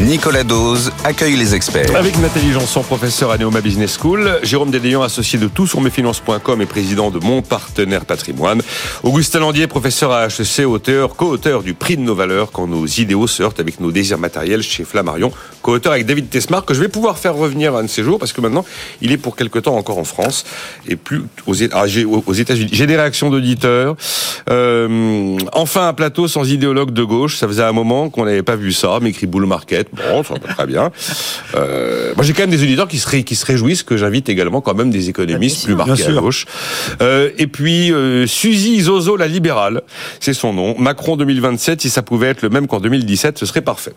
Nicolas Dose accueille les experts. Avec Nathalie Janson, professeur à Neoma Business School, Jérôme Dédéon, associé de tout sur et président de Mon Partenaire Patrimoine, Augustin Landier, professeur à HEC, auteur, co-auteur du prix de nos valeurs quand nos idéaux se heurtent avec nos désirs matériels chez Flammarion, co-auteur avec David Tesmar, que je vais pouvoir faire revenir un de ces jours parce que maintenant, il est pour quelque temps encore en France et plus aux, ah, États-Unis. J'ai des réactions d'auditeurs. Euh, enfin, un plateau sans idéologue de gauche. Ça faisait un moment qu'on n'avait pas vu ça, m'écrit Bull Market. Bon, ça va très bien. Euh, moi, j'ai quand même des auditeurs qui se, qui se réjouissent que j'invite également quand même des économistes plus marqués à gauche. Euh, et puis, euh, Suzy Zozo, la libérale, c'est son nom. Macron 2027, si ça pouvait être le même qu'en 2017, ce serait parfait.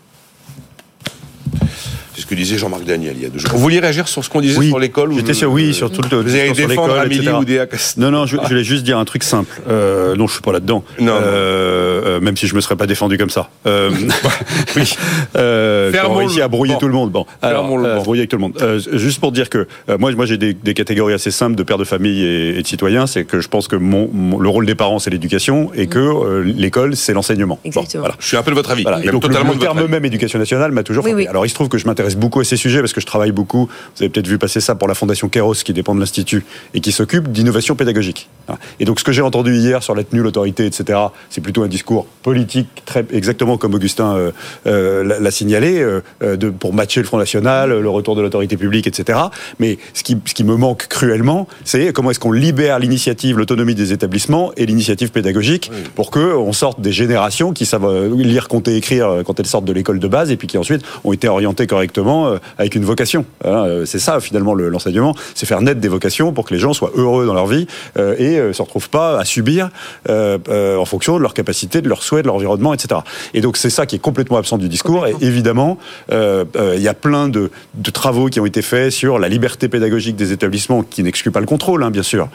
Que disait Jean-Marc Daniel il y a deux jours. Vous vouliez réagir sur ce qu'on disait sur l'école J'étais sûr, oui, sur tout le. Vous allez défendre Amélie Oudéa Non, non, je, je, voulais juste dire un truc simple. Euh, non, je suis pas là-dedans. Non. Euh, euh, même si je me serais pas défendu comme ça. Euh, oui. Euh, réussi à brouiller bon. tout le monde. Bon, alors, euh, brouiller avec tout le monde. Euh, juste pour dire que euh, moi, moi, j'ai des, des, catégories assez simples de pères de famille et, et de citoyens. C'est que je pense que mon, mon, le rôle des parents, c'est l'éducation, et que euh, l'école, c'est l'enseignement. Exactement. Bon, voilà. Je suis un peu de votre avis. Voilà. Et même donc, totalement le, terme même éducation nationale m'a toujours oui. Alors, il se trouve que je m'intéresse beaucoup à ces sujets parce que je travaille beaucoup. Vous avez peut-être vu passer ça pour la Fondation Kéros, qui dépend de l'Institut et qui s'occupe d'innovation pédagogique. Voilà. Et donc, ce que j'ai entendu hier sur la tenue, l'autorité, etc., c'est plutôt un discours politique, très exactement comme Augustin euh, euh, l'a signalé, euh, de, pour matcher le Front National, le retour de l'autorité publique, etc. Mais ce qui, ce qui me manque cruellement, c'est comment est-ce qu'on libère l'initiative, l'autonomie des établissements et l'initiative pédagogique pour que on sorte des générations qui savent lire, compter, écrire quand elles sortent de l'école de base et puis qui ensuite ont été orientées correctement euh, avec une vocation. Hein, euh, c'est ça finalement le- l'enseignement, c'est faire naître des vocations pour que les gens soient heureux dans leur vie euh, et euh, se retrouvent pas à subir en fonction de leur capacité, de leurs souhaits, de leur environnement, etc. Et donc c'est ça qui est complètement absent du discours. Et évidemment, il y a plein de, de travaux qui ont été faits sur la liberté pédagogique des établissements, qui n'exclut pas le contrôle, hein, bien sûr,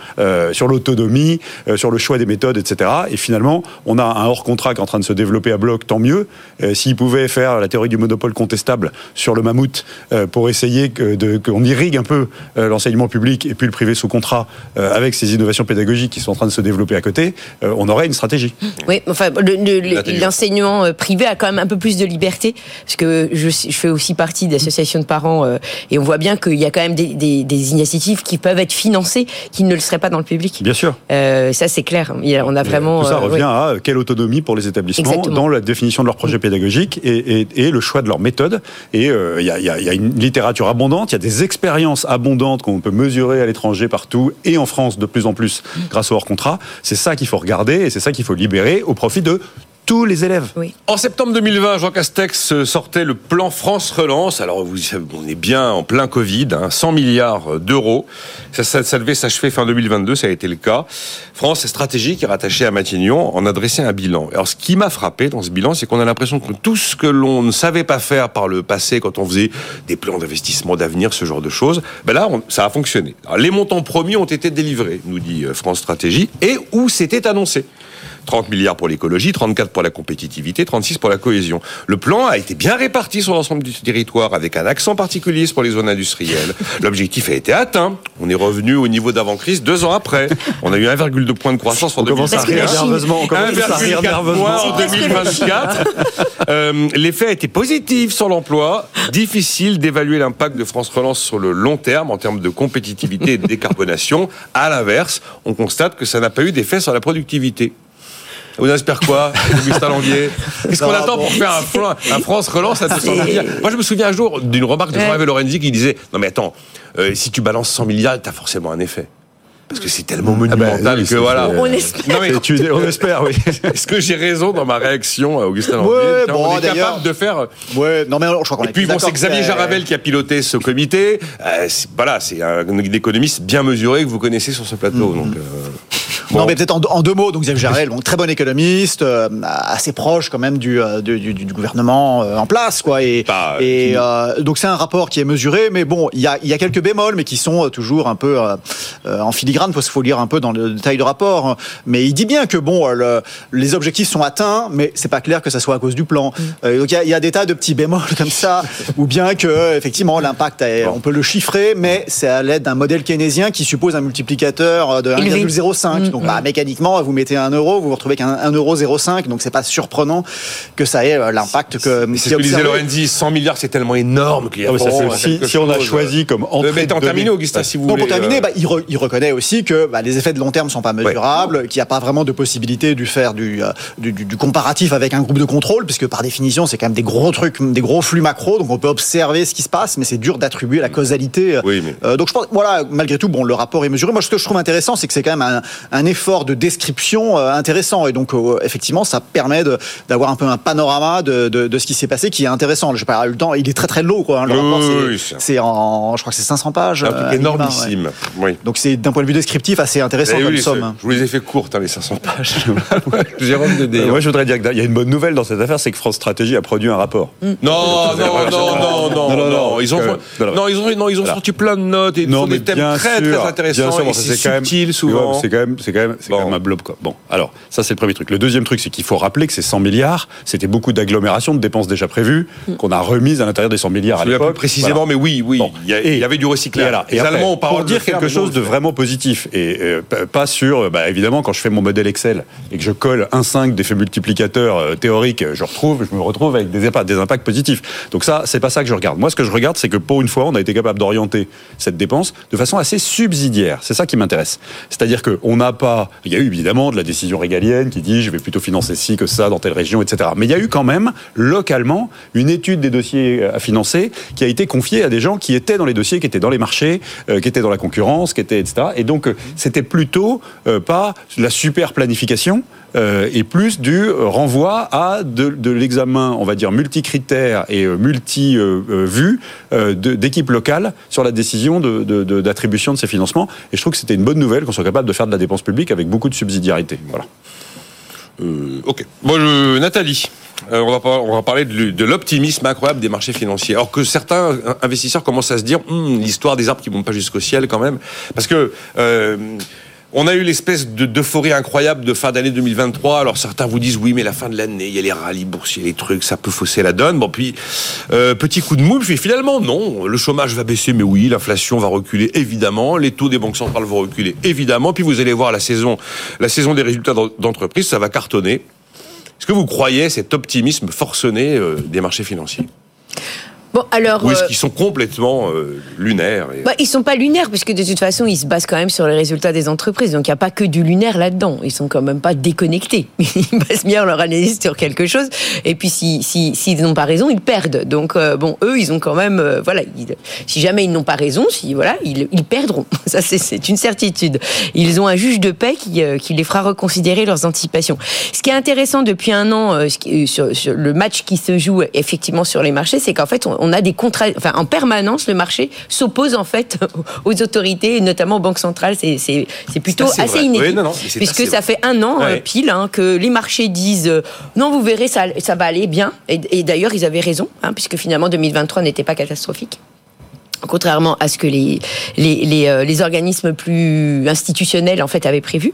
sur l'autonomie, sur le choix des méthodes, etc. Et finalement, on a un hors contrat qui est en train de se développer à bloc, tant mieux. S'ils pouvaient faire la théorie du monopole contestable sur le mammouth euh, pour essayer qu'on irrigue un peu euh, l'enseignement public et puis le privé sous contrat euh, avec ces innovations pédagogiques qui sont en train de se développer à côté, euh, on aurait une stratégie. Oui, enfin, le- le- l'enseignement privé a quand même un peu plus de liberté, parce que je, je fais aussi partie d'associations de parents, euh, et on voit bien qu'il y a quand même des, des- des initiatives qui peuvent être financées, qui ne le seraient pas dans le public. Bien sûr. Euh, ça, c'est clair. On a vraiment. Tout ça euh, revient ouais. à quelle autonomie pour les établissements Exactement. dans la définition de leur projet pédagogique et, et- et le choix de leur méthode. Et euh, il y, a, il y y a une littérature abondante, il y a des expériences abondantes qu'on peut mesurer à l'étranger partout et en France de plus en plus grâce au hors contrat. C'est ça qu'il faut regarder et c'est ça qu'il faut libérer au profit de tous les élèves. Oui. En septembre 2020, Jean Castex euh, sortait le plan France Relance. Alors, vous, on est bien en plein Covid, hein, 100 milliards d'euros. Ça, ça, ça devait s'achever fin 2022, ça a été le cas. France Stratégie, qui est rattachée à Matignon, en adressait un bilan. Alors, ce qui m'a frappé dans ce bilan, c'est qu'on a l'impression que tout ce que l'on ne savait pas faire par le passé, quand on faisait des plans d'investissement d'avenir, ce genre de choses, ben là, on- ça a fonctionné. Alors, les montants promis ont été délivrés, nous dit euh, France Stratégie, et où c'était annoncé. 30 milliards pour l'écologie, 34 pour la compétitivité, 36 pour la cohésion. Le plan a été bien réparti sur l'ensemble du territoire avec un accent particulier pour les zones industrielles. L'objectif a été atteint. On est revenu au niveau d'avant-crise deux ans après. On a eu 1,2 point de croissance en On commence à Parce que 2021. la rire nerveusement. On commence à rire 1,4 nerveusement. points en C'est parce que la 2024. Euh, L'effet a été positif sur l'emploi. Difficile d'évaluer l'impact de France Relance sur le long terme en termes de compétitivité et de décarbonation. À l'inverse, on constate que ça n'a pas eu d'effet sur la productivité. Vous espère quoi, Augustin Languier Qu'est-ce qu'on attend pour faire un, flan- un France Relance à 200 milliards Moi, je me souviens un jour d'une remarque de Ouais. Jean-Yves Lorenzi qui disait Non, mais attends, euh, si tu balances 100 milliards, t'as forcément un effet. Parce que c'est tellement Ah ben, monumental oui, que voilà. On espère. Non, mais Et tu- on espère, oui. est-ce que j'ai raison dans ma réaction, à Augustin Languier Ouais, bon, On est capable de faire. Ouais, non mais je crois qu'on Et est puis bon, c'est Xavier que Jaravel qui a piloté ce comité. Euh, voilà, c'est un économiste bien mesuré que vous connaissez sur ce plateau. Mm-hmm. Donc, euh, Non, bon. mais peut-être en, en deux mots. Donc Xavier Jarel, bon, très bon économiste, euh, assez proche quand même du, euh, du, du- du gouvernement euh, en place, quoi. Et, qui- euh, donc c'est un rapport qui est mesuré, mais bon, il y a, il y a quelques bémols, mais qui sont euh, toujours un peu euh, euh, en filigrane, parce qu'il faut lire un peu dans le détail de rapport. Mais il dit bien que bon, euh, le- les objectifs sont atteints, mais c'est pas clair que ça soit à cause du plan. Euh, donc il y a- il y, a des tas de petits bémols comme ça, ou bien que effectivement l'impact, est- on peut le chiffrer, mais c'est à l'aide d'un modèle keynésien qui suppose un multiplicateur de Élevé. 1,05. Donc bah, mécaniquement, vous mettez un euro, vous vous retrouvez qu'un 1 euro 0,5, donc c'est pas surprenant que ça ait euh, l'impact que. C'est ce que disait Lorenzi, 100 milliards, c'est tellement énorme qu'il y a. Ah, ça, bon, c'est- si, on a chose. choisi comme Euh, entrée mais de en terminer, Augustin, si vous Non, voulez. pour terminer, euh, bah, il, re- il reconnaît aussi que bah, les effets de long terme sont pas mesurables, qu'il n'y a pas vraiment de possibilité de faire du, euh, du, du- du comparatif avec un groupe de contrôle, puisque par définition, c'est quand même des gros trucs, des gros flux macro, donc on peut observer ce qui se passe, mais c'est dur d'attribuer la causalité. Oui, mais- Euh, donc je pense, voilà, malgré tout, bon, le rapport est mesuré. Moi, ce que je trouve intéressant, c'est que c'est quand même un, un effort de description euh, intéressant, et donc euh, effectivement, ça permet d'avoir un peu un panorama de, de, de ce qui s'est passé, qui est intéressant. Je pas le temps, il est très très lourd, quoi. hein, le Oui, rapport, oui, c'est- en, je crois que c'est 500 pages. un euh, truc ouais. énormissime. Oui. Donc c'est d'un point de vue descriptif assez intéressant vu comme somme. Je vous les ai fait courtes, hein, les 500 pages. Jérôme de Euh. Moi, je voudrais dire qu'il y a une bonne nouvelle dans cette affaire, c'est que France Stratégie a produit un rapport. Non, non, non, non, non, non, non, non, Ils ont, non, non. non, ils ont, non, ils ont sorti plein de notes et ils font des thèmes très, très intéressants c'est subtil souvent. C'est quand même, c'est quand même, c'est Bon. quand même un blob quoi. Bon, alors ça c'est le premier truc. Le deuxième truc, c'est qu'il faut rappeler que ces 100 milliards, c'était beaucoup d'agglomérations de dépenses déjà prévues qu'on a remises à l'intérieur des 100 milliards à Je souviens l'époque. plus précisément, Voilà. mais oui, oui. Bon. Il, y a- Et- il y avait du Et, recyclage. voilà. Et après, Allemands ont parole pour dire faire, quelque chose on de vraiment positif et euh, pas sur bah, évidemment quand je fais mon modèle Excel et que je colle 1,5 d'effet multiplicateur euh, théorique je retrouve je me retrouve avec des impacts, des impacts positifs donc ça c'est pas ça que je regarde moi ce que je regarde c'est que pour une fois on a été capable d'orienter cette dépense de façon assez subsidiaire c'est ça qui m'intéresse c'est-à-dire que on n'a pas il y a eu évidemment de la décision régalienne qui dit je vais plutôt financer ci que ça dans telle région etc mais il y a eu quand même localement une étude des dossiers euh, à financer qui a été confiée à des gens qui étaient dans les dossiers qui étaient dans les marchés euh, qui étaient dans la concurrence qui étaient etc et donc euh, c'était plutôt pas la super planification euh, et plus du euh, renvoi à de, l'examen, on va dire, multicritères et euh, multi-vues d'équipes locales sur la décision de- de- de- d'attribution de, ces financements. Et je trouve que c'était une bonne nouvelle qu'on soit capable de faire de la dépense publique avec beaucoup de subsidiarité. Voilà. Euh, ok. Bon, Nathalie. euh, on, va, on va parler de, l'optimisme incroyable des marchés financiers. Alors que certains euh, investisseurs commencent à se dire, Hum, l'histoire des arbres qui montent pas jusqu'au ciel quand même, parce que euh, on a eu l'espèce de- d'euphorie incroyable de fin d'année 2023. Alors certains vous disent oui, mais la fin de l'année, il y a les rallyes boursiers, les trucs, ça peut fausser la donne. Bon, puis euh, petit coup de mou, puis finalement non, le chômage va baisser, mais oui, l'inflation va reculer évidemment, les taux des banques centrales vont reculer évidemment. Puis vous allez voir la saison, la saison des résultats d'en- d'entreprise, ça va cartonner. Est-ce que vous croyez cet optimisme forcené euh, des marchés financiers? Bon, alors. Ou est-ce euh, qu'ils sont complètement euh, lunaires et- Bah, ils sont pas lunaires puisque de toute façon ils se basent quand même sur les résultats des entreprises. Donc il n'y a pas que du lunaire là-dedans. Ils sont quand même pas déconnectés. Ils basent bien leur analyse sur quelque chose. Et puis si si s'ils n'ont pas raison ils perdent. Donc euh, bon eux ils ont quand même euh, voilà ils- si jamais ils n'ont pas raison si voilà ils, ils perdront. Ça c'est une certitude. Ils ont un juge de paix qui qui les fera reconsidérer leurs anticipations. Ce qui est intéressant depuis un an sur, sur le match qui se joue effectivement sur les marchés c'est qu'en fait on, on a des contrats enfin en permanence le marché s'oppose en fait aux autorités et notamment aux banques centrales c'est c'est c'est plutôt assez assez, inédit. Oui, non, non, puisque assez ça fait un an Ouais. pile hein, que les marchés disent euh, non vous verrez ça ça va aller bien. Et, et d'ailleurs ils avaient raison hein, puisque finalement 2023 n'était pas catastrophique contrairement à ce que les les, les, euh, les organismes plus institutionnels en fait avaient prévu.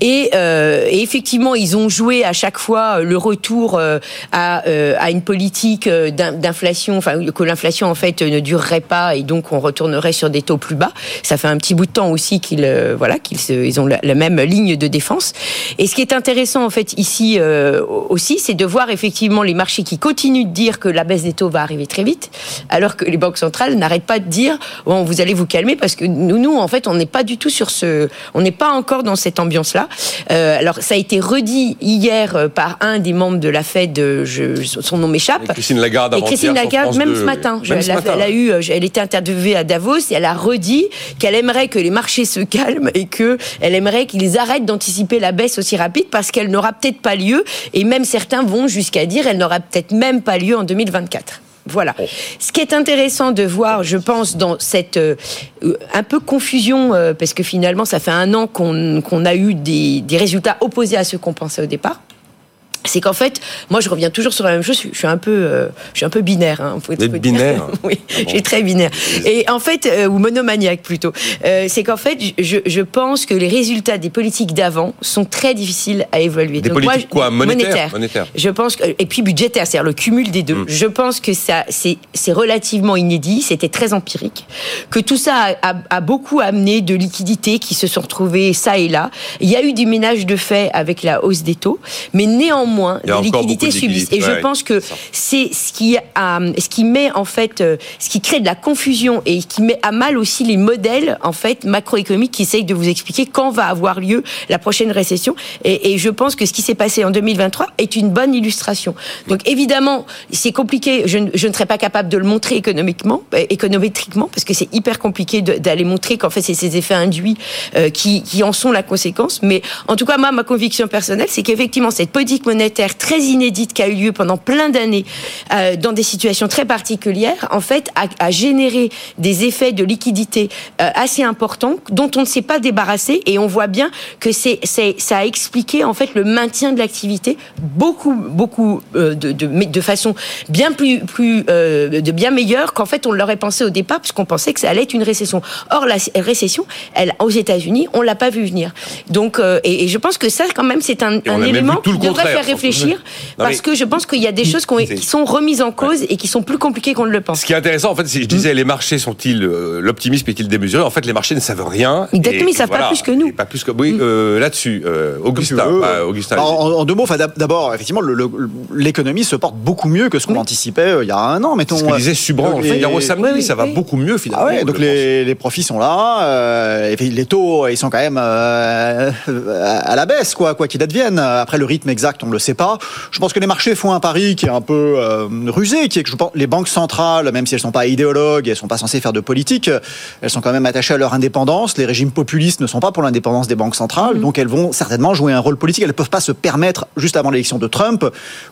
Et, euh, effectivement ils ont joué à chaque fois le retour euh, à, euh, à une politique euh, d'in- d'inflation enfin que l'inflation en fait ne durerait pas et donc on retournerait sur des taux plus bas. Ça fait un petit bout de temps aussi qu'ils euh, voilà qu'ils ils ont la, même ligne de défense. Et ce qui est intéressant en fait ici euh, aussi c'est de voir effectivement les marchés qui continuent de dire que la baisse des taux va arriver très vite alors que les banques centrales n'arrêtent pas de dire bon vous allez vous calmer parce que nous nous en fait on n'est pas du tout sur ce on n'est pas encore dans cette ambiance là alors ça a été redit hier euh, par un des membres de la Fed euh, je, son nom m'échappe Christine Lagarde et Christine Lagarde, même 2, ce matin, Même elle, ce a, matin. elle a eu, euh, elle était interviewée à Davos et elle a redit qu'elle aimerait que les marchés se calment et que elle aimerait qu'ils arrêtent d'anticiper la baisse aussi rapide parce qu'elle n'aura peut-être pas lieu et même certains vont jusqu'à dire elle n'aura peut-être même pas lieu en 2024. Voilà. Ce qui est intéressant de voir, je pense, dans cette euh, euh, un peu confusion, euh, parce que finalement, ça fait un an qu'on a eu des, des résultats opposés à ceux qu'on pensait au départ c'est qu'en fait, moi, je reviens toujours sur la même chose. Je suis un peu, euh, je suis un peu binaire. Hein, faut, binaire Oui, ah je suis très binaire. Et en fait, euh, ou monomaniaque plutôt. Euh, c'est qu'en fait, je, je, pense que les résultats des politiques d'avant sont très difficiles à évaluer. Des politiques quoi monétaires monétaire. Je pense que, et puis budgétaire, c'est-à-dire le cumul des deux. Mm. Je pense que ça, c'est, c'est relativement inédit. C'était très empirique. Que tout ça a, a, a, beaucoup amené de liquidités qui se sont retrouvées ça et là. Il y a eu du ménage de fait avec la hausse des taux, mais néanmoins moins les liquidités subissent. Et je pense que c'est ce qui, ce qui met en fait, euh, ce qui crée de la confusion et qui met à mal aussi les modèles en fait macroéconomiques qui essayent de vous expliquer quand va avoir lieu la prochaine récession. Et, je pense que ce qui s'est passé en 2023 est une bonne illustration. Donc évidemment, c'est compliqué. Je, je, ne serais pas capable de le montrer économiquement, euh, économétriquement, parce que c'est hyper compliqué d'aller montrer qu'en fait c'est ces effets induits euh, qui, qui en sont la conséquence. Mais en tout cas, moi, ma conviction personnelle, c'est qu'effectivement cette politique monétaire monétaire très inédite qui a eu lieu pendant plein d'années euh, dans des situations très particulières, en fait, a, a généré des effets de liquidité euh, assez importants dont on ne s'est pas débarrassé et on voit bien que c'est, c'est ça a expliqué en fait le maintien de l'activité beaucoup beaucoup euh, de, de, de façon bien plus plus de bien meilleure qu'en fait on l'aurait pensé au départ puisqu'on pensait que ça allait être une récession. Or la récession, elle aux États-Unis, on l'a pas vu venir. Donc et, et, je pense que ça quand même c'est un, un élément qui devrait faire réfléchir parce que je pense qu'il y a des choses qui, sont remises en cause et qui sont plus compliquées qu'on ne le pense. Ce qui est intéressant, en fait, si je disais, les marchés sont-ils, euh, l'optimisme est-il démesuré? En fait, les marchés ne savent rien. Exactement, ils ne savent pas plus que nous. Pas plus que oui. Mm. Euh, là-dessus, euh, Augustin. Augustin en, deux mots, d'abord, effectivement, l'économie se porte beaucoup mieux que ce qu'on anticipait il y a un an, mettons. Ce que disait Subran, les, au samedi, ça va beaucoup mieux finalement. Ah donc les, les, profits sont là, et les taux, ils sont quand même à la baisse, quoi, quoi qu'il advienne. Après, le rythme exact, on le sait pas. Je pense que les marchés font un pari qui est un peu euh, rusé, qui est que je pense les banques centrales, même si elles sont pas idéologues, elles sont pas censées faire de politique, elles sont quand même attachées à leur indépendance. Les régimes populistes ne sont pas pour l'indépendance des banques centrales, mmh. donc elles vont certainement jouer un rôle politique. Elles ne peuvent pas se permettre, juste avant l'élection de Trump,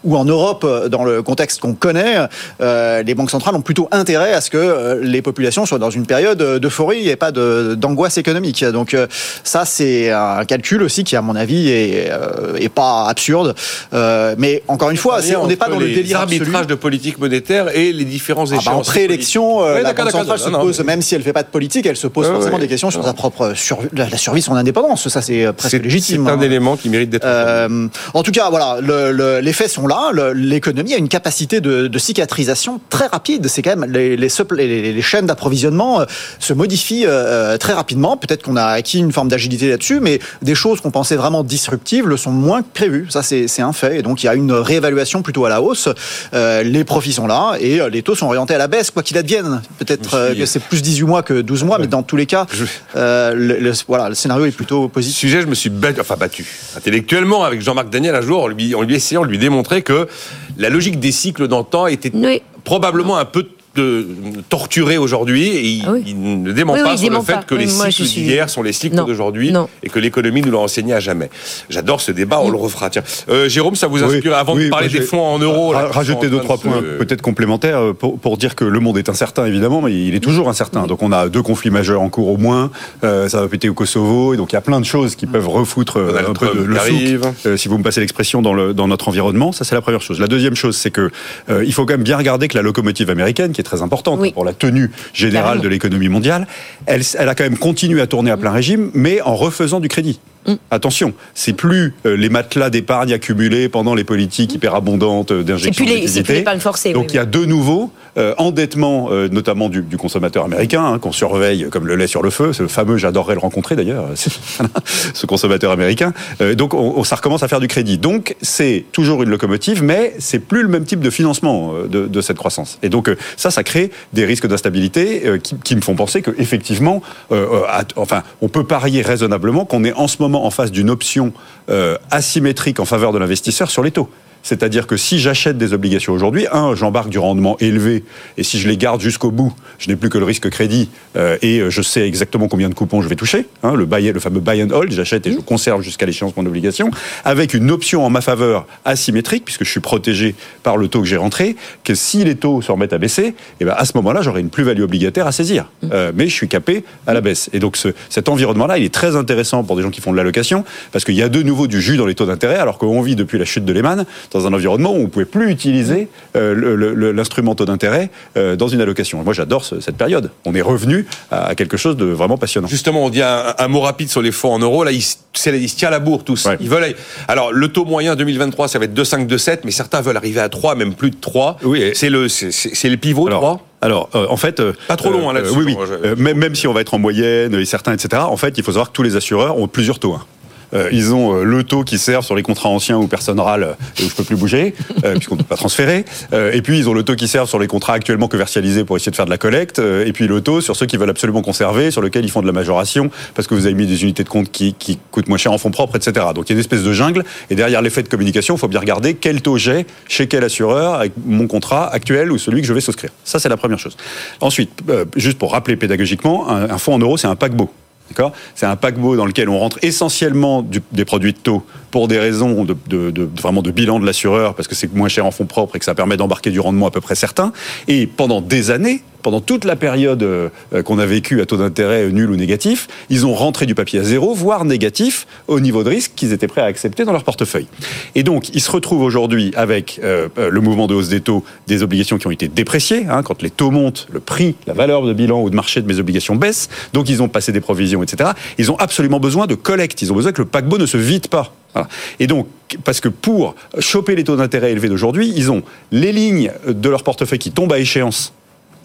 ou en Europe, dans le contexte qu'on connaît, euh, les banques centrales ont plutôt intérêt à ce que euh, les populations soient dans une période d'euphorie et pas d'angoisse économique. Donc ça, c'est un calcul aussi qui, à mon avis, est, est pas absurde. Euh, mais encore une fois, on n'est pas dans le délire arbitrage de politique monétaire et les différents échéances. Ah bah en préélection, euh, la Banque centrale se pose, même si elle ne fait pas de politique, elle se pose forcément des questions sur sa propre survie, la survie de son indépendance. Ça, c'est euh, presque légitime. C'est un hein. élément qui mérite d'être. Euh, en tout cas, voilà, le, les faits sont là. L'économie a une capacité de, de cicatrisation très rapide. C'est quand même les, les, les, les chaînes d'approvisionnement se modifient très rapidement. Peut-être qu'on a acquis une forme d'agilité là-dessus, mais des choses qu'on pensait vraiment disruptives le sont moins que prévues. Ça, c'est un fait. Et donc, il y a une réévaluation plutôt à la hausse. Euh, les profits sont là et euh, les taux sont orientés à la baisse, quoi qu'il advienne. Peut-être euh, que c'est plus 18 mois que 12 mois, mais dans tous les cas, le, voilà, le scénario est plutôt positif. Sujet, je me suis battu, enfin battu intellectuellement avec Jean-Marc Daniel un jour, en lui, en lui essayant de lui démontrer que la logique des cycles d'antan était probablement un peu de torturer aujourd'hui et il, ah ne dément pas sur le fait que les cycles d'hier sont les cycles d'aujourd'hui et que l'économie nous l'a enseigné à jamais. J'adore ce débat, on le refera. Tiens, euh, Jérôme, ça vous inspire avant de parler des fonds en euros Rajouter deux trois points peut-être complémentaires euh, pour, dire que le monde est incertain évidemment, mais il est toujours incertain. Donc on a deux conflits majeurs en cours au moins. Euh, ça va péter au Kosovo et donc il y a plein de choses qui peuvent refoutre un peu de, le souk, si vous me passez l'expression dans, le, dans notre environnement. Ça c'est la première chose. La deuxième chose, c'est que il faut quand même bien regarder que la locomotive américaine, qui est très importante pour la tenue générale de l'économie mondiale, elle, elle a quand même continué à tourner à plein régime, mais en refaisant du crédit. Mm. Attention, c'est plus euh, les matelas d'épargne accumulés pendant les politiques hyper abondantes euh, d'injection de liquidité. Donc il y a de nouveau euh, endettement, notamment du, consommateur américain, hein, qu'on surveille comme le lait sur le feu. C'est le fameux, j'adorerais le rencontrer d'ailleurs, ce consommateur américain. donc on, ça recommence à faire du crédit. Donc c'est toujours une locomotive, mais c'est plus le même type de financement de, cette croissance. Et donc ça, ça crée des risques d'instabilité qui, qui, me font penser qu'effectivement, enfin, on peut parier raisonnablement qu'on est en ce moment en face d'une option euh, asymétrique en faveur de l'investisseur sur les taux. C'est-à-dire que si j'achète des obligations aujourd'hui, un, j'embarque du rendement élevé, et si je les garde jusqu'au bout, je n'ai plus que le risque crédit, euh, et je sais exactement combien de coupons je vais toucher. Hein, le, buy, le fameux buy and hold, j'achète et je conserve jusqu'à l'échéance mon obligation, avec une option en ma faveur asymétrique, puisque je suis protégé par le taux que j'ai rentré, que si les taux se remettent à baisser, et ben à ce moment-là, j'aurai une plus-value obligataire à saisir. Euh, mais je suis capé à la baisse. Et donc ce, cet environnement-là, il est très intéressant pour des gens qui font de l'allocation, parce qu'il y a de nouveau du jus dans les taux d'intérêt, alors qu'on vit depuis la chute de Lehman dans un environnement où on ne pouvait plus utiliser euh, l'instrument taux d'intérêt euh, dans une allocation. Moi, j'adore cette période. On est revenu à quelque chose de vraiment passionnant. Justement, on dit un, un mot rapide sur les fonds en euros. Là, ils, ils se tiennent à la bourre tous. Ils veulent. Alors, le taux moyen 2023, ça va être 2,5, 2,7, mais certains veulent arriver à 3, même plus de 3. Oui. C'est le, c'est le pivot, 3 alors, euh, en fait, pas trop long hein, là-dessus. oui, oui. même, même si on va être en moyenne, et certains, etc. En fait, il faut savoir que tous les assureurs ont plusieurs taux. Hein. Euh, ils ont euh, le taux qui sert sur les contrats anciens ou personnes râle et où je peux plus bouger, euh, puisqu'on ne peut pas transférer. et puis ils ont le taux qui sert sur les contrats actuellement commercialisés pour essayer de faire de la collecte. et puis le taux sur ceux qui veulent absolument conserver, sur lesquels ils font de la majoration, parce que vous avez mis des unités de compte qui, qui coûtent moins cher en fonds propres, etc. Donc il y a une espèce de jungle. Et derrière l'effet de communication, il faut bien regarder quel taux j'ai chez quel assureur avec mon contrat actuel ou celui que je vais souscrire. Ça, c'est la première chose. Ensuite, juste pour rappeler pédagogiquement, un, un fonds en euros, c'est un paquebot. C'est un paquebot dans lequel on rentre essentiellement des produits de taux pour des raisons de, vraiment de bilan de l'assureur, parce que c'est moins cher en fonds propres et que ça permet d'embarquer du rendement à peu près certain. Et pendant des années, pendant toute la période euh, qu'on a vécue à taux d'intérêt nul ou négatif, ils ont rentré du papier à zéro, voire négatif, au niveau de risque qu'ils étaient prêts à accepter dans leur portefeuille. Et donc, ils se retrouvent aujourd'hui avec euh, euh, le mouvement de hausse des taux, des obligations qui ont été dépréciées. Hein, quand les taux montent, le prix, la valeur de bilan ou de marché de mes obligations baisse. Donc, ils ont passé des provisions, etc. Ils ont absolument besoin de collecte. Ils ont besoin que le paquebot ne se vide pas. Et donc, parce que pour choper les taux d'intérêt élevés d'aujourd'hui, ils ont les lignes de leur portefeuille qui tombent à échéance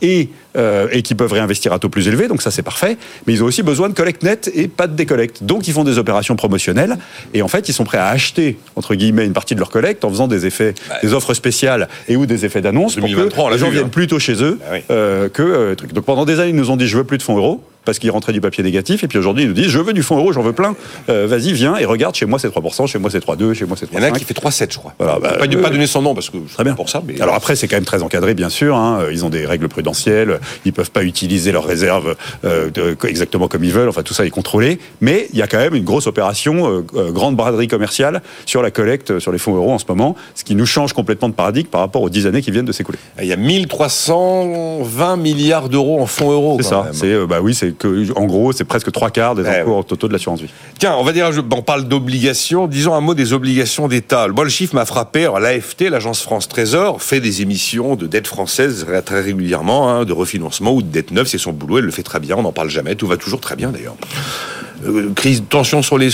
et, euh, et qui peuvent réinvestir à taux plus élevé, donc ça c'est parfait. Mais ils ont aussi besoin de collecte nette et pas de décollecte. Donc ils font des opérations promotionnelles et en fait ils sont prêts à acheter entre guillemets une partie de leur collecte en faisant des effets, des offres spéciales et ou des effets d'annonce pour que les gens viennent plutôt chez eux bah euh, que euh, truc. Donc pendant des années ils nous ont dit je veux plus de fonds euros parce qu'ils rentraient du papier négatif. Et puis aujourd'hui, ils nous disent Je veux du fonds euro, j'en veux plein. Euh, vas-y, viens et regarde, chez moi c'est 3%, chez moi c'est 3,2, chez moi c'est 3,5. Il y en a qui fait 3,7, je crois. Voilà, bah, pas, pas, donner son nom parce que très bien pour ça. Mais... Alors après, c'est quand même très encadré, bien sûr. Hein. Ils ont des règles prudentielles. Ils peuvent pas utiliser leurs réserves euh, de, exactement comme ils veulent. Enfin, tout ça est contrôlé. Mais il y a quand même une grosse opération, euh, euh grande braderie commerciale sur la collecte sur les fonds euros en ce moment, ce qui nous change complètement de paradigme par rapport aux 10 années qui viennent de s'écouler. Il y a 1320 milliards d'euros en fonds euros. C'est ça. C'est euh, bah oui, c'est que en gros c'est presque trois quarts des encours totaux de l'assurance vie. Tiens, on va dire, on parle d'obligations. Disons un mot des obligations d'État. Moi, le chiffre m'a frappé. L'AFT, l'agence France Trésor, fait des émissions de dette française très régulièrement, hein, de refinancement ou de dette neuve. C'est son boulot. Elle le fait très bien. On n'en parle jamais. Tout va toujours très bien d'ailleurs. Euh, crise, tension sur les,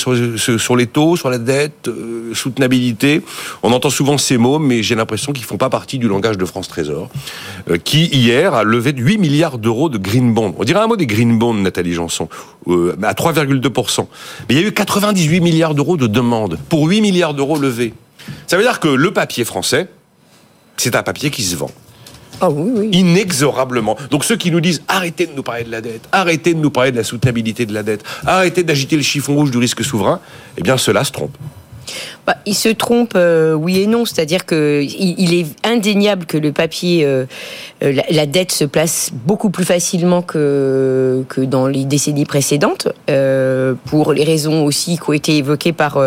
taux, sur la dette, euh, soutenabilité. On entend souvent ces mots, mais j'ai l'impression qu'ils font pas partie du langage de France Trésor, euh, qui hier a levé 8 milliards d'euros de green bond. On dirait un mot des green bonds, Nathalie Janson, à 3,2%. Mais il y a eu 98 milliards d'euros de demandes pour 8 milliards d'euros levés. Ça veut dire que le papier français, c'est un papier qui se vend. Ah oui, oui. Inexorablement. Donc ceux qui nous disent arrêtez de nous parler de la dette, arrêtez de nous parler de la soutenabilité de la dette, arrêtez d'agiter le chiffon rouge du risque souverain, eh bien cela se trompe. Bah, il se trompe, euh, oui et non. C'est-à-dire que il, est indéniable que le papier, euh, euh, la, dette se place beaucoup plus facilement que, que dans les décennies précédentes, pour les raisons aussi qui ont été évoquées par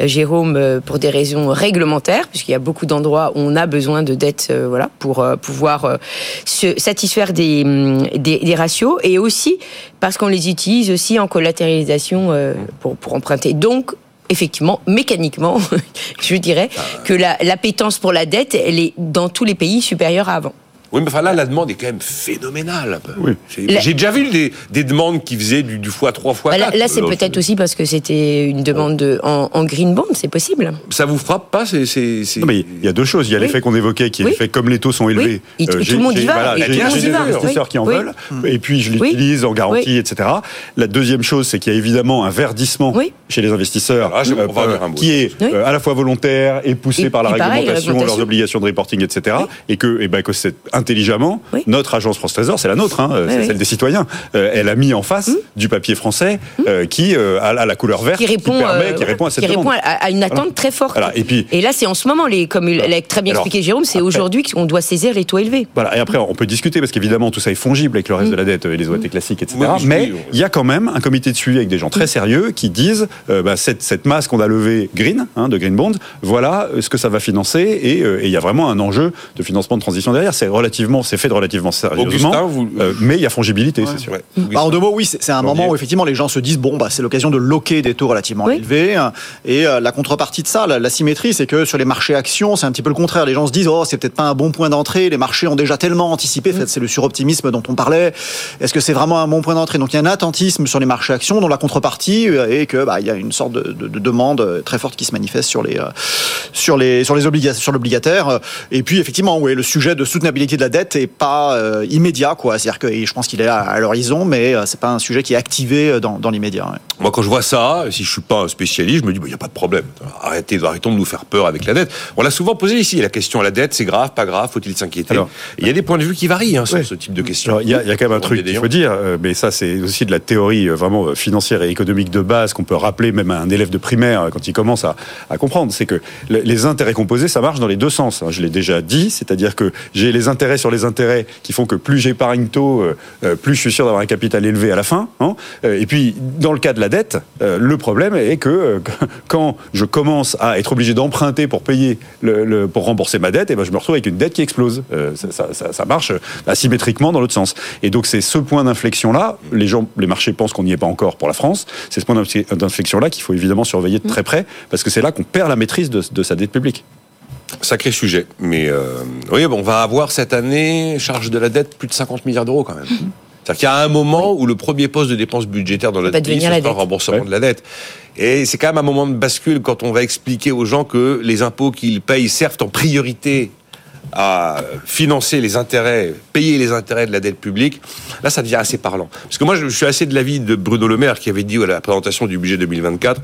Jérôme, pour des raisons réglementaires, puisqu'il y a beaucoup d'endroits où on a besoin de dette, voilà, pour pouvoir se satisfaire des, des, des, ratios, et aussi parce qu'on les utilise aussi en collatéralisation pour, pour emprunter. Donc, effectivement, mécaniquement, je dirais que la, l'appétence pour la dette, elle est dans tous les pays supérieure à avant. Oui, mais enfin là, la demande est quand même phénoménale. J'ai déjà vu des, des, demandes qui faisaient du, du x3, x4. Bah là, là c'est peut-être aussi parce que c'était une demande de, en, green bond, c'est possible. Ça vous frappe pas c'est, Non, mais il y a deux choses. Il y a l'effet qu'on évoquait, qui est l'effet comme les taux sont élevés. Euh, tout le monde y va. j'ai, des investisseurs qui en veulent, et puis je l'utilise en garantie, etc. La deuxième chose, c'est qu'il y a évidemment un verdissement chez les investisseurs ah, euh, qui est euh, à la fois volontaire et poussé par la réglementation, leurs obligations de reporting, etc. Et que, ben, que c'est intelligemment, Oui. notre agence France Trésor, c'est la nôtre, hein, c'est oui. celle des citoyens. Euh, elle a mis en face du papier français euh, qui euh, a, a la couleur verte, qui répond, permet, euh, qui voilà, répond à cette qui répond à, à une attente Voilà. très forte. Voilà, et puis- là, c'est en ce moment, les, comme l'a très bien Alors, expliqué Jérôme, c'est aujourd'hui qu'on doit saisir les taux élevés. Voilà, et après, on peut discuter parce qu'évidemment, tout ça est fongible avec le reste de la dette et les OAT classiques, etc. Mais oui. il y a quand même un comité de suivi avec des gens très sérieux qui disent euh, bah, cette, cette masse qu'on a levée green, hein, de Green Bond, voilà euh, ce que ça va financer et euh, et il y a vraiment un enjeu de financement de transition derrière. C'est relativement, c'est fait de relativement sérieusement, Augustin, vous- euh, mais il y a fongibilité, c'est sûr. Ouais. Bah, en deux mots, oui, c'est un Janvier. moment où effectivement les gens se disent bon, bah, c'est l'occasion de loquer des taux relativement Oui. élevés. Et euh, la contrepartie de ça, la, la symétrie, c'est que sur les marchés actions, c'est un petit peu le contraire. Les gens se disent oh, c'est peut-être pas un bon point d'entrée. Les marchés ont déjà tellement anticipé. Fait, c'est le suroptimisme dont on parlait. Est-ce que c'est vraiment un bon point d'entrée? Donc il y a un attentisme sur les marchés actions, dont la contrepartie euh, est que bah, il y a une sorte de, de- de demande très forte qui se manifeste sur les euh, sur les sur les obligations sur l'obligataire. Et puis effectivement, oui, le sujet de soutenabilité de la dette est pas euh, immédiat, quoi. C'est-à-dire que je pense qu'il est à, à l'horizon, mais euh, c'est pas un sujet qui est activé euh, dans, dans l'immédiat. ouais. Moi, quand je vois ça, si je suis pas un spécialiste, je me dis, il n'y a pas de problème. Arrêtez, arrêtons de nous faire peur avec la dette. On l'a souvent posé ici, la question la dette, c'est grave, pas grave, faut-il s'inquiéter Il y a des points de vue qui varient hein, sur Ouais. ce type de questions. Il y, a- il y a quand même un truc qu'il faut dire, mais ça c'est aussi de la théorie vraiment financière et économique de base qu'on peut rappeler même à un élève de primaire quand il commence à, à comprendre. C'est que le- les intérêts composés, ça marche dans les deux sens. hein. Je l'ai déjà dit, c'est-à-dire que j'ai les intérêts sur les intérêts qui font que plus j'épargne tôt, euh, euh, plus je suis sûr d'avoir un capital élevé à la fin. hein. Euh, Et puis dans le cas de la dette, le problème est que quand je commence à être obligé d'emprunter pour payer, le, le- pour rembourser ma dette, et ben je me retrouve avec une dette qui explose. Ça, ça- ça- ça marche asymétriquement dans l'autre sens. Et donc c'est ce point d'inflexion là. Les gens, les marchés pensent qu'on n'y est pas encore pour la France. C'est ce point d'inflexion là qu'il faut évidemment surveiller de très près parce que c'est là qu'on perd la maîtrise de, de sa dette publique. Sacré sujet. Mais euh, oui, bon, on va avoir cette année, charge de la dette, plus de 50 milliards d'euros quand même. C'est-à-dire qu'il y a un moment où le premier poste de dépenses budgétaires dans notre pays, c'est le remboursement Ouais. de la dette. Et c'est quand même un moment de bascule quand on va expliquer aux gens que les impôts qu'ils payent servent en priorité à financer les intérêts, payer les intérêts de la dette publique, là ça devient assez parlant. Parce que moi je suis assez de l'avis de Bruno Le Maire qui avait dit à la présentation du budget 2024,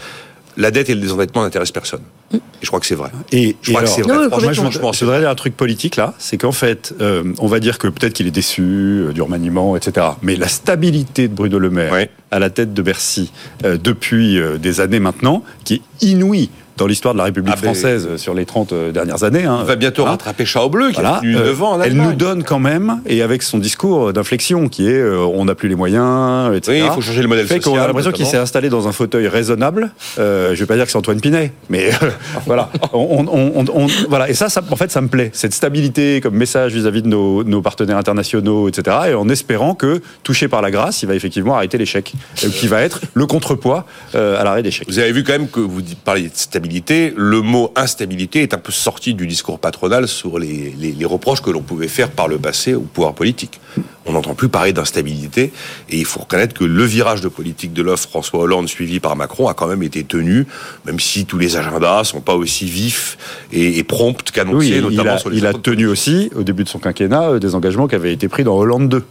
la dette et le désendettement n'intéressent personne. Et je crois que c'est vrai. Et, Je crois que c'est vrai. Non, Franchement, moi, je, je voudrais dire un truc politique là, c'est qu'en fait, euh, on va dire que peut-être qu'il est déçu euh, du remaniement, etc. Mais la stabilité de Bruno Le Maire Ouais. à la tête de Bercy euh, depuis euh, des années maintenant, qui est inouïe dans l'histoire de la République Ah, ben- française euh, sur les 30 euh, dernières années. hein. On va bientôt Hein. rattraper Chao Bleu qui Voilà, a tenu euh, 9 ans en elle nous donne quand même, et avec son discours d'inflexion qui est euh, on n'a plus les moyens, etc. Oui, il faut changer le modèle fait social, a l'impression qu'il s'est installé dans un fauteuil raisonnable. Euh, je vais pas dire que c'est Antoine Pinet, mais euh, voilà. On, on- on- on- voilà. Et ça, ça, en fait, ça me plaît. Cette stabilité comme message vis-à-vis de nos, nos partenaires internationaux, etc. Et en espérant que, touché par la grâce, il va effectivement arrêter l'échec, euh, qui va être le contrepoids euh, à l'arrêt d'échec. Vous avez vu quand même que vous parliez de stabilité, le mot instabilité est un peu sorti du discours patronal sur les, les- les reproches que l'on pouvait faire par le passé au pouvoir politique. On n'entend plus parler d'instabilité et il faut reconnaître que le virage de politique de l'offre François Hollande suivi par Macron a quand même été tenu, même si tous les agendas sont pas aussi vifs et, et prompts qu'annoncés, Oui, il a, sur les il a impôts de tenu aussi, au début de son quinquennat, euh, des engagements qui avaient été pris dans Hollande 2.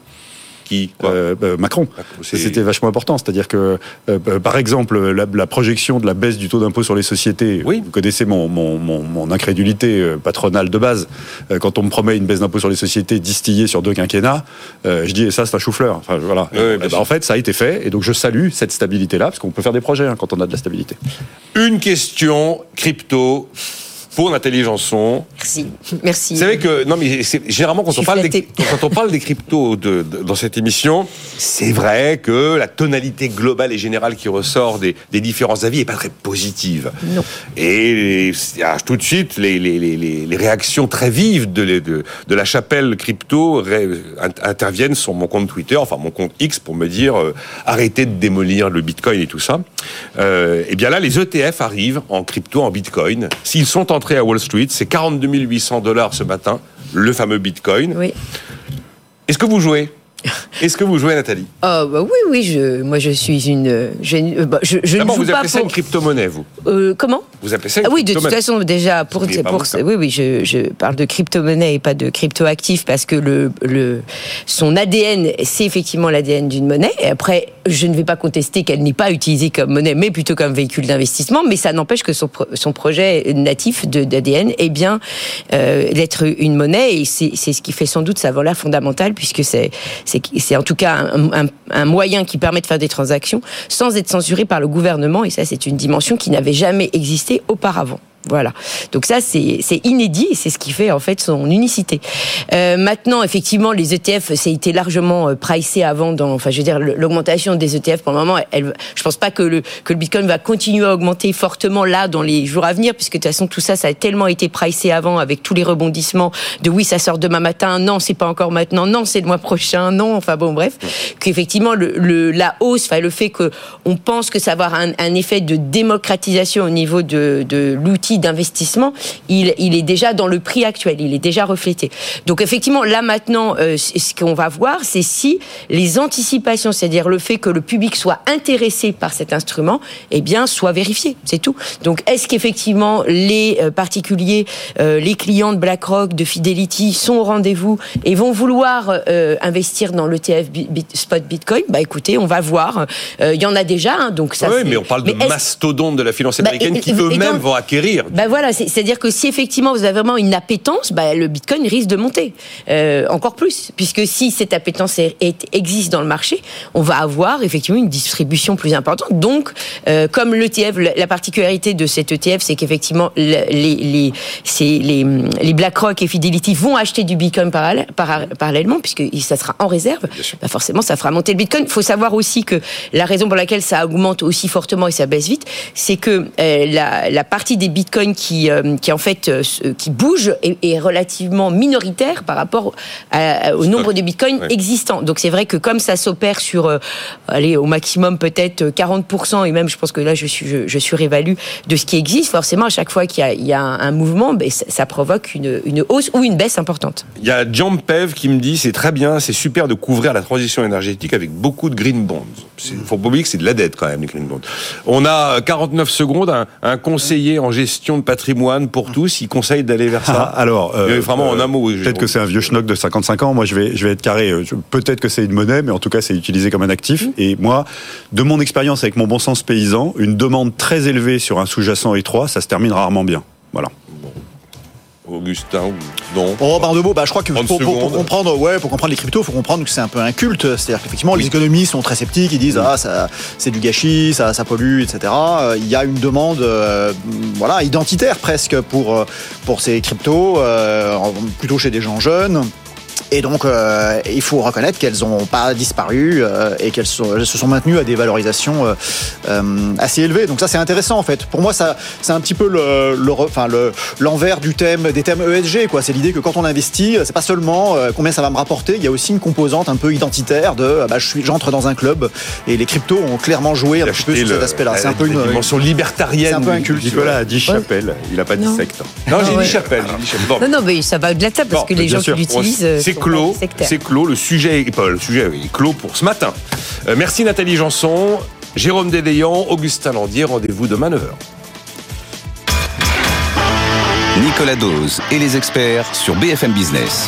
Qui Euh, euh, Macron. c'est- C'était vachement important. C'est-à-dire que, euh, par exemple, la, la projection de la baisse du taux d'impôt sur les sociétés, Oui. vous connaissez mon, mon, mon, mon incrédulité patronale de base. Quand on me promet une baisse d'impôt sur les sociétés distillée sur deux quinquennats, euh, je dis, et ça, c'est un chou-fleur. Enfin, voilà. Oui, Eh ben, en fait, ça a été fait. Et donc, je salue cette stabilité-là, parce qu'on peut faire des projets hein, quand on a de la stabilité. Une question crypto pour Nathalie Janson. Merci. Merci. Vous savez que non mais c'est- généralement quand on parle des, quand on parle des cryptos de- de- dans cette émission, c'est vrai que la tonalité globale et générale qui ressort des, des différents avis est pas très positive. Non. Et il y a tout de suite les, les, les, les- réactions très vives de, de, de la chapelle crypto interviennent sur mon compte Twitter, enfin mon compte X, pour me dire euh, arrêtez de démolir le Bitcoin et tout ça. Euh, et bien là, les ETF arrivent en crypto, en Bitcoin. S'ils sont à Wall Street, c'est 42 800 dollars ce matin, le fameux Bitcoin. Oui. Est-ce que vous jouez? Est-ce que vous jouez, Nathalie? Oh, bah oui, oui, je, moi je suis une. Je, euh, bah, je, je ne joue vous pas appelez ça une pour. crypto-monnaie, vous? Euh, comment? Vous appelez ça une Ah oui, de toute façon, déjà, pour, pour oui, oui, je, je parle de crypto-monnaie et pas de crypto-actif parce que le, le, son ADN, c'est effectivement l'ADN d'une monnaie. Et après, je ne vais pas contester qu'elle n'est pas utilisée comme monnaie, mais plutôt comme véhicule d'investissement. Mais ça n'empêche que son, pro- son projet natif d'ADN est bien euh, d'être une monnaie et c'est c'est ce qui fait sans doute sa valeur fondamentale puisque c'est c'est en tout cas un moyen qui permet de faire des transactions sans être censuré par le gouvernement et ça c'est une dimension qui n'avait jamais existé auparavant. Voilà. Donc ça, c'est inédit et c'est ce qui fait en fait son unicité. Euh, maintenant, effectivement, les ETF, ça a été largement euh, pricé avant. Dans, enfin, je veux dire, l'augmentation des ETF pour le moment, elle, je pense pas que le que le Bitcoin va continuer à augmenter fortement là dans les jours à venir, puisque de toute façon tout ça, ça a tellement été pricé avant avec tous les rebondissements de oui, ça sort demain matin, non, c'est pas encore maintenant, non, c'est le mois prochain, non. Enfin bon, bref, qu'effectivement le, le la hausse, enfin le fait que on pense que ça va avoir un, un effet de démocratisation au niveau de, de l'outil d'investissement, il, il est déjà dans le prix actuel, il est déjà reflété. Donc effectivement, là maintenant, euh, ce qu'on va voir, c'est si les anticipations, c'est-à-dire le fait que le public soit intéressé par cet instrument, eh bien, soit vérifié, c'est tout. Donc est-ce qu'effectivement les euh, particuliers, euh, les clients de BlackRock, de Fidelity sont au rendez-vous et vont vouloir euh, investir dans l'ETF Bit- Spot Bitcoin? Bah écoutez, on va voir. Il y en a déjà, hein, donc ça. Oui, mais on parle de mastodontes de la finance Bah, américaine et- qui eux-mêmes vont acquérir. Bah voilà, c'est- c'est-à-dire que si effectivement vous avez vraiment une appétence, bah, le Bitcoin risque de monter euh, encore plus, puisque si cette appétence est- est- existe dans le marché, on va avoir effectivement une distribution plus importante. Donc, euh, comme l'ETF, la la particularité de cet ETF, c'est qu'effectivement le- les les, les les BlackRock et Fidelity vont acheter du Bitcoin parallè- para- parallèlement, puisque ça sera en réserve. Bah forcément, ça fera monter le Bitcoin. Il faut savoir aussi que la raison pour laquelle ça augmente aussi fortement et ça baisse vite, c'est que euh, la, la partie des bitcoins qui, euh, qui en fait euh, qui bouge est, est relativement minoritaire par rapport à- au nombre de bitcoins Ouais. existants. Donc c'est vrai que comme ça s'opère sur, euh, allez, au maximum peut-être 40%, et même je pense que là je suis je, je surévalue de ce qui existe, forcément à chaque fois qu'il y a, il y a un, un mouvement, ben, ça, ça provoque une, une hausse ou une baisse importante. Il y a Jampev qui me dit c'est très bien, c'est super de couvrir la transition énergétique avec beaucoup de green bonds. Il faut pas oublier que c'est de la dette quand même, les green bonds. On a 49 secondes, un, un conseiller en gestion de patrimoine pour tous, il conseille d'aller vers ça. Ah, alors, euh, vraiment en euh, un mot. Peut-être que c'est un vieux schnock de 55 ans. Moi, je vais, je vais être carré. Euh, Peut-être que c'est une monnaie, mais en tout cas, c'est utilisé comme un actif. Mmh. Et moi, de mon expérience avec mon bon sens paysan, une demande très élevée sur un sous-jacent étroit, ça se termine rarement bien. Voilà. Augustin ou non Oh, en deux mots, bah, je crois que 30 pour, pour- pour secondes. comprendre, ouais, pour comprendre les cryptos, il faut comprendre que c'est un peu un culte. C'est-à-dire qu'effectivement, les économistes sont très sceptiques. Ils disent, ah, ça, c'est du gâchis, ça, ça pollue, etc. Euh, Il y a une demande, euh, voilà, identitaire presque pour, euh, pour ces cryptos, euh, plutôt chez des gens jeunes. Et donc, euh, il faut reconnaître qu'elles n'ont pas disparu euh, et qu'elles sont- elles se sont maintenues à des valorisations euh, euh, assez élevées. Donc ça, c'est intéressant en fait. Pour moi, ça, c'est un petit peu le, le, enfin, le, l'envers du thème des thèmes ESG. Quoi. C'est l'idée que quand on investit, c'est pas seulement euh, combien ça va me rapporter. Il y a aussi une composante un peu identitaire de, euh, bah, je suis, j'entre dans un club et les cryptos ont clairement joué un petit peu sur cet aspect-là. C'est un peu une dimension libertarienne. c'est un peu un culte. Nicolas a dit chapelle. Il a pas dit secte. Non, j'ai Ah ouais. dit chapelle. j'ai dit chapelle. Non, non, mais ça va au-delà de ça parce Bon, que les gens sûr. qui l'utilisent. C'est clos, c'est. Le sujet est pas le sujet est clos pour ce matin. Euh, merci Nathalie Janson, Jérôme Dédéan, Augustin Landier. Rendez-vous demain 9h. Nicolas Dose et les experts sur BFM Business.